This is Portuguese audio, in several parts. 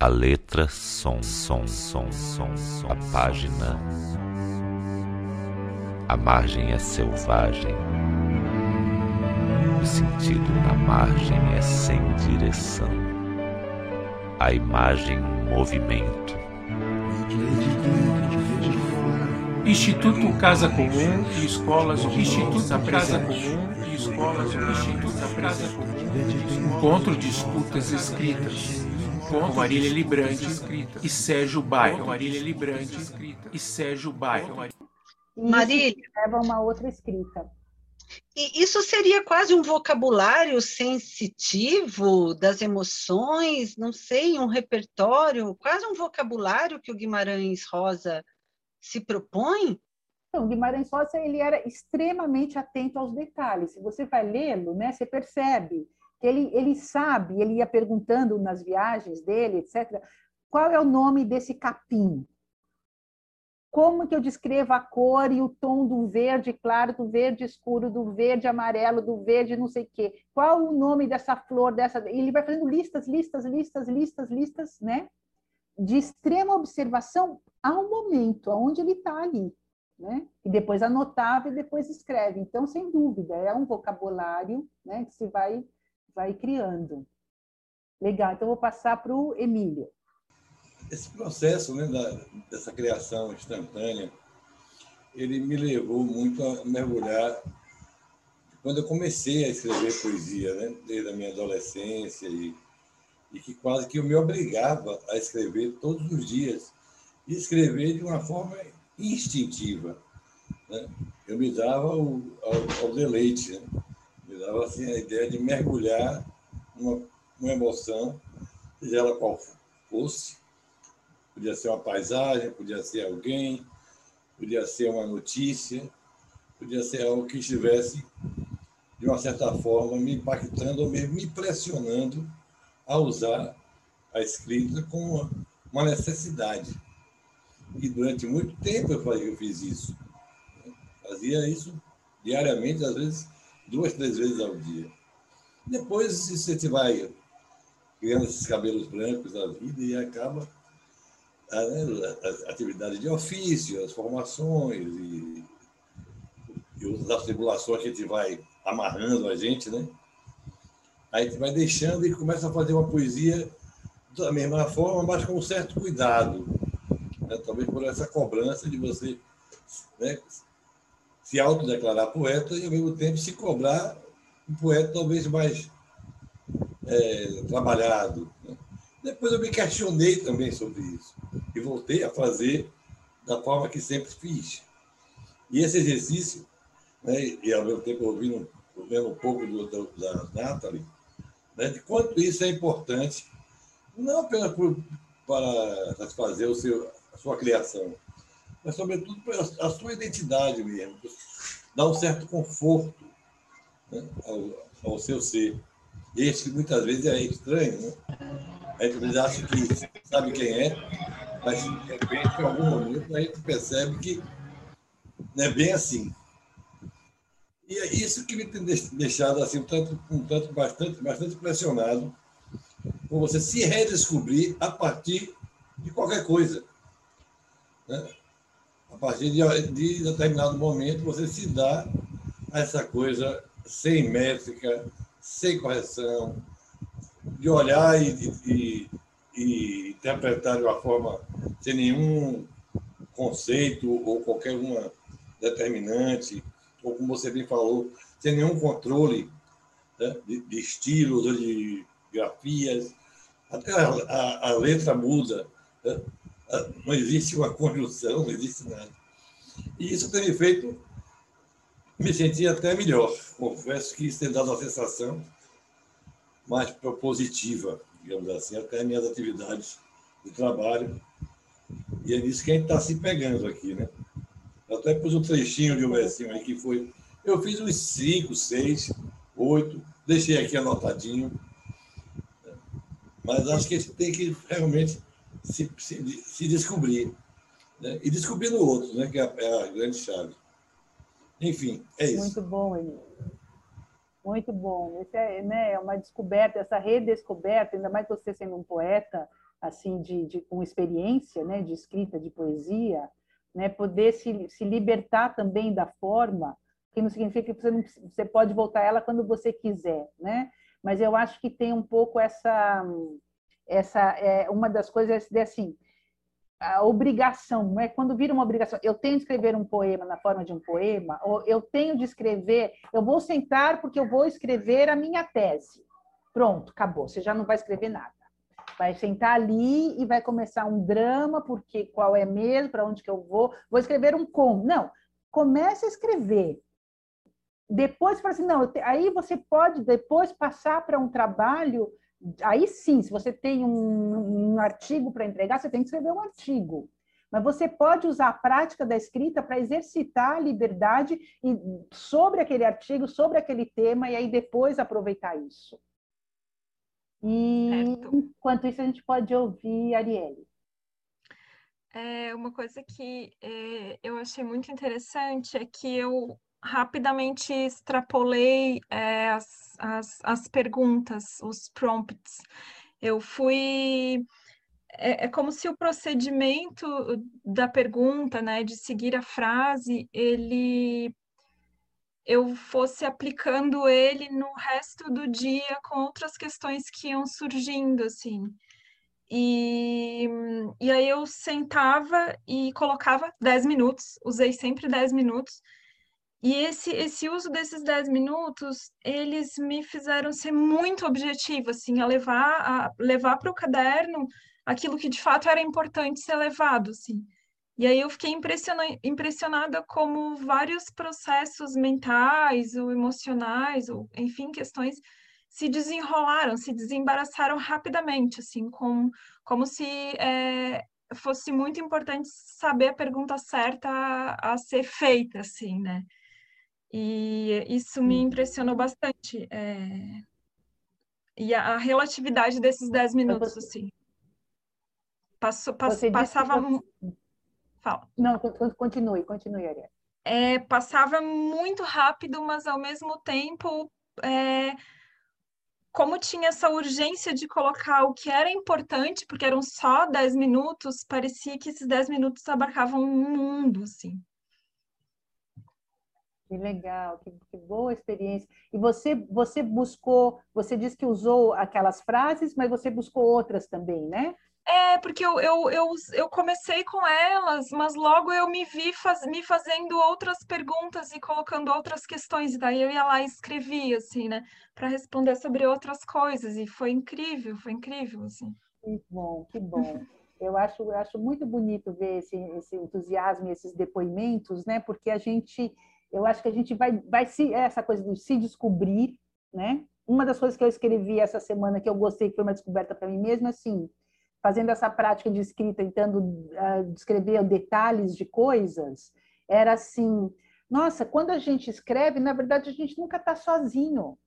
A letra, som, som, som, som, som. A página. A margem é selvagem. O sentido na margem é sem direção. A imagem, movimento. Instituto Casa Comum e Escolas Instituto Casa Comum e Escolas Instituto Casa Comum Encontro de Escutas Escritas com Marília Librante e Sérgio Bairro Marília Librante e Sérgio Bairro Marília leva uma outra escrita. E isso seria quase um vocabulário sensitivo das emoções, não sei, um repertório, quase um vocabulário que o Guimarães Rosa se propõe? Então, Guimarães Rosa ele era extremamente atento aos detalhes. Se você vai lê-lo, né, você percebe que ele, ele sabe, ele ia perguntando nas viagens dele, etc., qual é o nome desse capim? Como que eu descrevo a cor e o tom do verde claro, do verde escuro, do verde amarelo, do verde não sei o quê? Qual o nome dessa flor, dessa... Ele vai fazendo listas, listas, listas, listas, listas, né? De extrema observação ao momento, aonde ele está ali, né? E depois anotava e depois escreve. Então, sem dúvida, é um vocabulário, né? Que se vai, vai criando. Legal. Então, vou passar para o Emílio. Esse processo né, da, dessa criação instantânea, ele me levou muito a mergulhar quando eu comecei a escrever poesia, né, desde a minha adolescência e, e que quase que eu me obrigava a escrever todos os dias e escrever de uma forma instintiva. Né? Eu me dava ao, ao deleite, né? Dava assim, a ideia de mergulhar numa emoção, seja ela qual fosse, Podia ser uma paisagem, podia ser alguém, podia ser uma notícia, podia ser algo que estivesse, de uma certa forma, me impactando ou mesmo me pressionando a usar a escrita como uma necessidade. E durante muito tempo eu fiz isso. Fazia isso diariamente, às vezes duas, três vezes ao dia. Depois você vai criando esses cabelos brancos da vida e acaba as atividades de ofício, as formações e, e as tribulações que a gente vai amarrando a gente, né? Aí a gente vai deixando e começa a fazer uma poesia da mesma forma, mas com um certo cuidado. Né? Talvez por essa cobrança de você né, se autodeclarar poeta e, ao mesmo tempo, se cobrar um poeta talvez mais é, trabalhado. Né? Depois eu me questionei também sobre isso e voltei a fazer da forma que sempre fiz. E esse exercício, né, e ao mesmo tempo ouvindo, ouvindo um pouco do, da Nathalie, né, de quanto isso é importante, não apenas por, para satisfazer o seu, a sua criação, mas, sobretudo, para a sua identidade mesmo, dar um certo conforto né, ao, ao seu ser. Esse que muitas vezes é estranho, né? A gente acha que sabe quem é, mas de repente, em algum momento, a gente percebe que não é bem assim. E é isso que me tem deixado assim, um tanto, um tanto bastante, bastante impressionado com você se redescobrir a partir de qualquer coisa. Né? A partir de, de determinado momento, você se dá a essa coisa sem métrica, sem correção, de olhar e, e, interpretar de uma forma sem nenhum conceito ou qualquer uma determinante, ou como você bem falou, sem nenhum controle né, de, de, estilos ou de grafias. Até a, a, a letra muda. Né? Não existe uma conjunção, não existe nada. E isso tem feito me sentir até melhor. Confesso que isso tem dado uma sensação mais propositiva, digamos assim, até minhas atividades de trabalho. E é nisso que a gente está se pegando aqui, né? Até pus um trechinho de um versinho aí que foi. Eu fiz uns cinco, seis, oito, deixei aqui anotadinho. Mas acho que a gente tem que realmente se, se, se descobrir. Né? E descobrir no outro, né? que é a, é a grande chave. Enfim, é isso. Muito bom, Emílio. Muito bom. Esse é, né, é uma descoberta, essa redescoberta, ainda mais você sendo um poeta, assim de, de com experiência, né, de escrita de poesia, né, poder se, se libertar também da forma, que não significa que você, não, você pode voltar ela quando você quiser, né? Mas eu acho que tem um pouco essa essa é uma das coisas de assim a obrigação, é quando vira uma obrigação. Eu tenho de escrever um poema na forma de um poema, ou eu tenho de escrever, eu vou sentar porque eu vou escrever a minha tese. Pronto, acabou. Você já não vai escrever nada. Vai sentar ali e vai começar um drama, porque qual é mesmo, para onde que eu vou? Vou escrever um como. Não, comece a escrever. Depois fala assim, não, aí você pode depois passar para um trabalho Aí sim, se você tem um, um artigo para entregar, você tem que escrever um artigo. Mas você pode usar a prática da escrita para exercitar a liberdade sobre aquele artigo, sobre aquele tema, e aí depois aproveitar isso. E certo. enquanto isso, a gente pode ouvir a Arielle. É, uma coisa que é, eu achei muito interessante é que eu rapidamente extrapolei é, as, as, as perguntas, os prompts. Eu fui. É, é, como se o procedimento da pergunta, né, de seguir a frase, ele eu fosse aplicando ele no resto do dia com outras questões que iam surgindo, assim. E, e aí eu sentava e colocava 10 minutos, usei sempre 10 minutos, e esse, esse uso desses 10 minutos, eles me fizeram ser muito objetivo, assim, a levar a levar para o caderno aquilo que de fato era importante ser levado, assim. E aí eu fiquei impressionada como vários processos mentais ou emocionais, ou enfim, questões se desenrolaram, se desembaraçaram rapidamente, assim, com, como se é, fosse muito importante saber a pergunta certa a ser feita, assim, né? E isso me impressionou bastante. É... E a, a, relatividade desses 10 minutos, assim. Passou, pass, passava. Fala. Não, continue, continue, Ariel. É, passava muito rápido, mas ao mesmo tempo, é, como tinha essa urgência de colocar o que era importante, porque eram só 10 minutos, parecia que esses 10 minutos abarcavam um mundo, assim. Que legal, que, que, boa experiência. E você, você buscou, você disse que usou aquelas frases, mas você buscou outras também, né? É, porque eu, eu, eu, eu comecei com elas, mas logo eu me vi faz, me fazendo outras perguntas e colocando outras questões, e daí eu ia lá e escrevia, assim, né, para responder sobre outras coisas, e foi incrível, foi incrível, assim. Que bom, que bom. Eu acho, eu acho muito bonito ver esse, esse entusiasmo, esses depoimentos, né, porque a gente eu acho que a gente vai, vai se, essa coisa de se descobrir, né? Uma das coisas que eu escrevi essa semana que eu gostei, que foi uma descoberta para mim mesma, assim, fazendo essa prática de escrita, tentando uh, descrever detalhes de coisas, era assim, nossa, quando a gente escreve, na verdade a gente nunca está sozinho.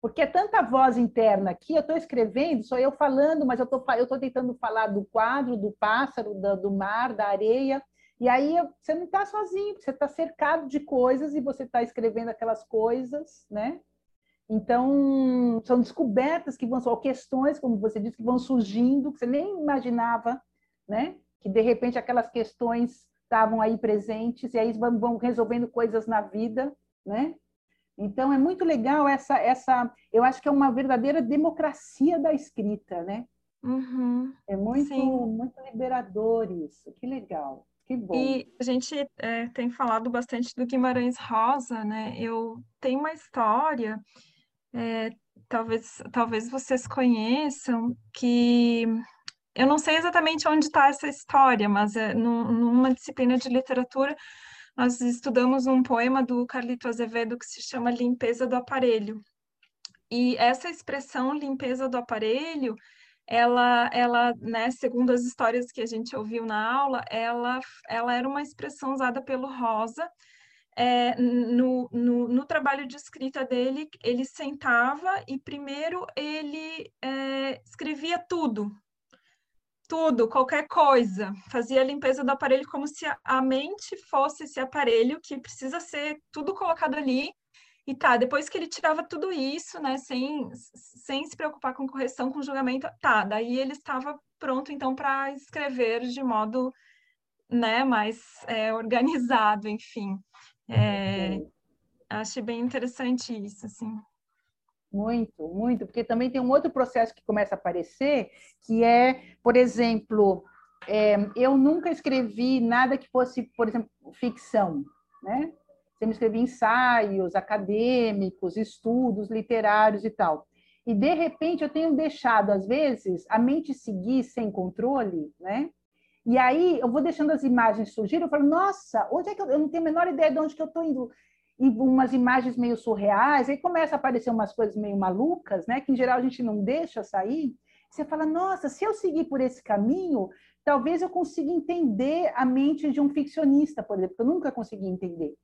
Porque é tanta voz interna aqui, eu estou escrevendo, sou eu falando, mas eu estou eu tô tentando falar do quadro, do pássaro, do, do mar, da areia, e aí você não está sozinho, você está cercado de coisas e você está escrevendo aquelas coisas, né? Então, são descobertas que vão, ou questões, como você disse, que vão surgindo, que você nem imaginava, né? Que de repente aquelas questões estavam aí presentes e aí vão, vão resolvendo coisas na vida, né? Então é muito legal essa essa, eu acho que é uma verdadeira democracia da escrita, né? Uhum, é muito sim. muito liberador isso. Que legal. Que bom. E a gente é, tem falado bastante do Guimarães Rosa, né? Eu tenho uma história, é, talvez, talvez vocês conheçam, que eu não sei exatamente onde está essa história, mas é, numa disciplina de literatura nós estudamos um poema do Carlito Azevedo que se chama Limpeza do Aparelho. E essa expressão limpeza do aparelho ela, ela, né, segundo as histórias que a gente ouviu na aula, ela, ela era uma expressão usada pelo Rosa. É, no, no, no, trabalho de escrita dele, ele sentava e primeiro ele é, escrevia tudo, tudo, qualquer coisa, fazia a limpeza do aparelho como se a mente fosse esse aparelho que precisa ser tudo colocado ali E tá, depois que ele tirava tudo isso, né, sem, sem se preocupar com correção, com julgamento, tá, daí ele estava pronto, então, para escrever de modo, né, mais é, organizado, enfim. É, achei bem interessante isso, assim. Muito, muito, porque também tem um outro processo que começa a aparecer, que é, por exemplo, é, eu nunca escrevi nada que fosse, por exemplo, ficção, né? Sempre escrevi ensaios acadêmicos, estudos literários e tal. E, de repente, eu tenho deixado, às vezes, a mente seguir sem controle, né? E aí eu vou deixando as imagens surgirem, eu falo, nossa, onde é que eu, eu não tenho a menor ideia de onde que eu estou indo? E umas imagens meio surreais, aí começa a aparecer umas coisas meio malucas, né? Que em geral a gente não deixa sair. Você fala, nossa, se eu seguir por esse caminho, talvez eu consiga entender a mente de um ficcionista, por exemplo, que eu nunca consegui entender.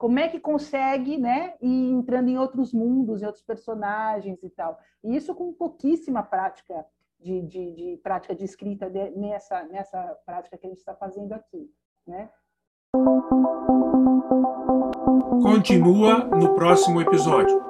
Como é que consegue, né, ir entrando em outros mundos, em outros personagens e tal. E isso com pouquíssima prática de, de, de prática de escrita de, nessa, nessa prática que a gente está fazendo aqui, né? Continua no próximo episódio.